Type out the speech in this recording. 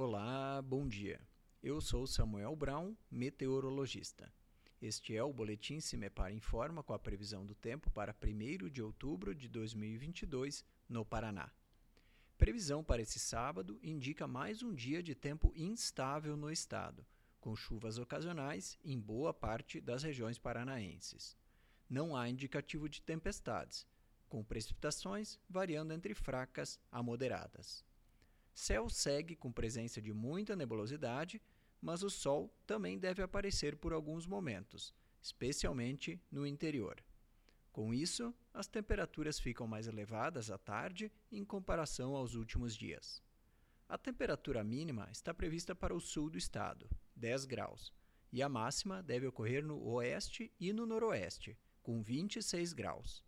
Olá, bom dia. Eu sou Samuel Brown, meteorologista. Este é o Boletim Cimepar Informa com a previsão do tempo para 1 de outubro de 2022 no Paraná. Previsão para esse sábado indica mais um dia de tempo instável no estado, com chuvas ocasionais em boa parte das regiões paranaenses. Não há indicativo de tempestades, com precipitações variando entre fracas a moderadas. Céu segue com presença de muita nebulosidade, mas o Sol também deve aparecer por alguns momentos, especialmente no interior. Com isso, as temperaturas ficam mais elevadas à tarde em comparação aos últimos dias. A temperatura mínima está prevista para o sul do estado, 10 graus, e a máxima deve ocorrer no oeste e no noroeste, com 26 graus.